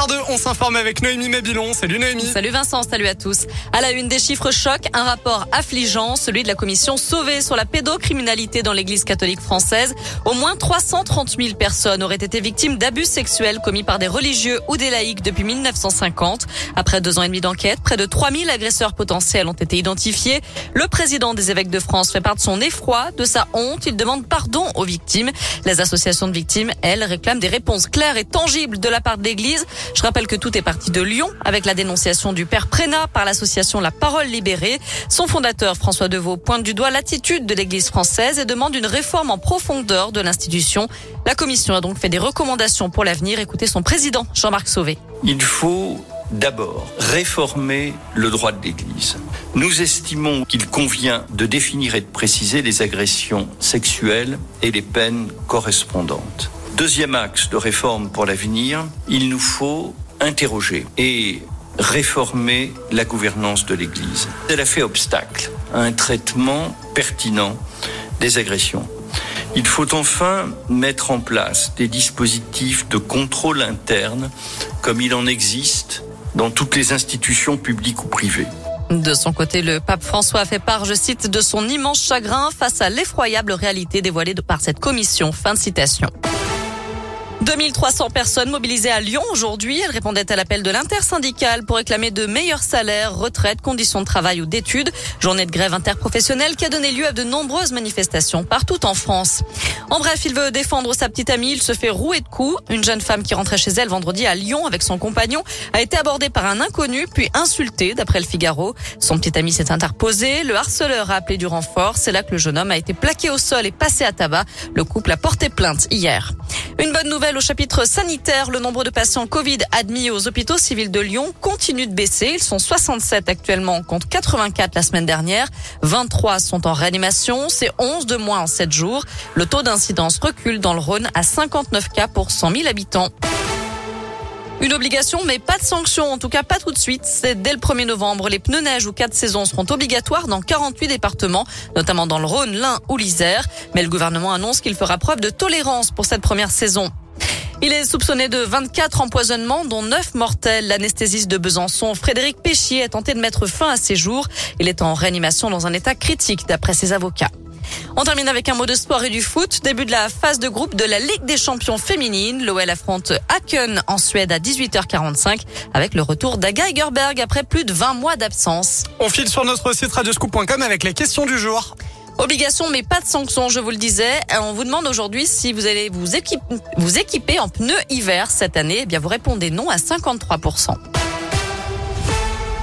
7h02, on s'informe avec Noémie Mabilon. Salut Noémie. Salut Vincent, salut à tous. À la une des chiffres chocs, un rapport affligeant, celui de la commission Sauvé sur la pédocriminalité dans l'église catholique française. Au moins 330 000 personnes auraient été victimes d'abus sexuels commis par des religieux ou des laïcs depuis 1950. Après deux ans et demi d'enquête, près de 3000 agresseurs potentiels ont été identifiés. Le président des évêques de France fait part de son effroi, de sa honte. Il demande pardon aux victimes. Les associations de victimes, elles, réclament des réponses claires et tangibles de la part de l'Église. Je rappelle que tout est parti de Lyon avec la dénonciation du père Prénat par l'association La Parole Libérée. Son fondateur, François Deveau, pointe du doigt l'attitude de l'Église française et demande une réforme en profondeur de l'institution. La commission a donc fait des recommandations pour l'avenir. Écoutez son président, Jean-Marc Sauvé. Il faut D'abord, réformer le droit de l'Église. Nous estimons qu'il convient de définir et de préciser les agressions sexuelles et les peines correspondandes. Deuxième axe de réforme pour l'avenir, il nous faut interroger et réformer la gouvernance de l'Église. Elle a fait obstacle à un traitement pertinent des agressions. Il faut enfin mettre en place des dispositifs de contrôle interne comme il en existe dans toutes les institutions publiques ou privées. De son côté, le pape François fait part, je cite, de son immense chagrin face à l'effroyable réalité dévoilée par cette commission. Fin de citation. 2300 personnes mobilisées à Lyon aujourd'hui. Elles répondaient à l'appel de l'intersyndicale pour réclamer de meilleurs salaires, retraites, conditions de travail ou d'études. Journée de grève interprofessionnelle qui a donné lieu à de nombreuses manifestations partout en France. En bref, il veut défendre sa petite amie. Il se fait rouer de coups. Une jeune femme qui rentrait chez elle vendredi à Lyon avec son compagnon a été abordée par un inconnu puis insultée d'après le Figaro. Son petit ami s'est interposé. Le harceleur a appelé du renfort. C'est là que le jeune homme a été plaqué au sol et passé à tabac. Le couple a porté plainte hier. Une bonne nouvelle au chapitre sanitaire. Le nombre de patients Covid admis aux hôpitaux civils de Lyon continue de baisser. Ils sont 67 actuellement, contre 84 la semaine dernière. 23 sont en réanimation. C'est 11 de moins en 7 jours. Le taux d'incidence recule dans le Rhône à 59 cas pour 100 000 habitants. Une obligation, mais pas de sanction, en tout cas pas tout de suite. C'est dès le 1er novembre. Les pneus neige ou quatre saisons seront obligatoires dans 48 départements, notamment dans le Rhône, l'Ain ou l'Isère. Mais le gouvernement annonce qu'il fera preuve de tolérance pour cette première saison. Il est soupçonné de 24 empoisonnements, dont 9 mortels. L'anesthésiste de Besançon, Frédéric Péchier, a tenté de mettre fin à ses jours. Il est en réanimation dans un état critique, d'après ses avocats. On termine avec un mot de sport et du foot. Début de la phase de groupe de la Ligue des champions féminines. L'OL affronte Aken en Suède à 18h45 avec le retour d'Aga Egerberg après plus de 20 mois d'absence. On file sur notre site radioscoop.com avec les questions du jour. Obligation, mais pas de sanction, je vous le disais. On vous demande aujourd'hui si vous allez vous équiper, vous équiper en pneus hiver cette année. Eh bien, vous répondez non à 53%.